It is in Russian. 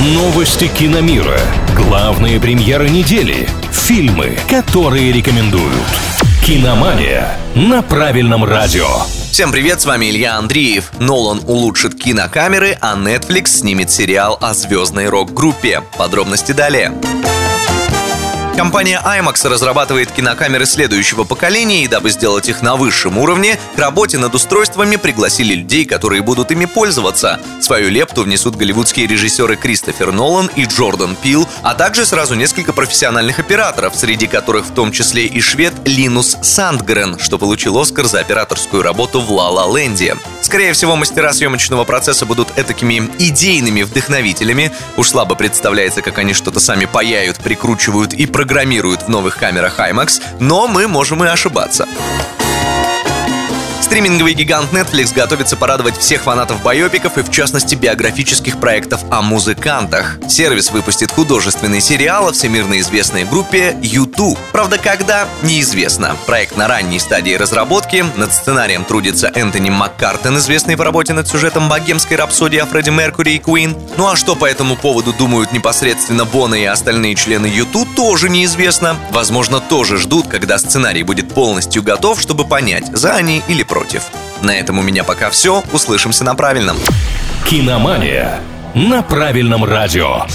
Новости киномира. Главные премьеры недели. Фильмы, которые рекомендуют. Киномания на правильном радио. Всем привет, с вами Илья Андреев. Нолан улучшит кинокамеры, а Netflix снимет сериал о звездной рок-группе. Подробности далее. Компания IMAX разрабатывает кинокамеры следующего поколения, и дабы сделать их на высшем уровне, к работе над устройствами пригласили людей, которые будут ими пользоваться. Свою лепту внесут голливудские режиссеры Кристофер Нолан и Джордан Пил, а также сразу несколько профессиональных операторов, среди которых в том числе и швед Линус Сандгрен, что получил Оскар за операторскую работу в «Ла Ла Ленде». Скорее всего, мастера съемочного процесса будут этакими идейными вдохновителями. Уж слабо представляется, как они что-то сами паяют, прикручивают и программируют в новых камерах IMAX, но мы можем и ошибаться. Стриминговый гигант Netflix готовится порадовать всех фанатов байопиков и, в частности, биографических проектов о музыкантах. Сервис выпустит художественный сериал о всемирно известной группе YouTube. Правда, когда – неизвестно. Проект на ранней стадии разработки. Над сценарием трудится Энтони Маккартен, известный по работе над сюжетом богемской рапсодии о Фредди Меркури и Куин. Ну а что по этому поводу думают непосредственно Бона и остальные члены YouTube, тоже неизвестно. Возможно, тоже ждут, когда сценарий будет полностью готов, чтобы понять, за они или против против. На этом у меня пока все. Услышимся на правильном. Киномания на правильном радио.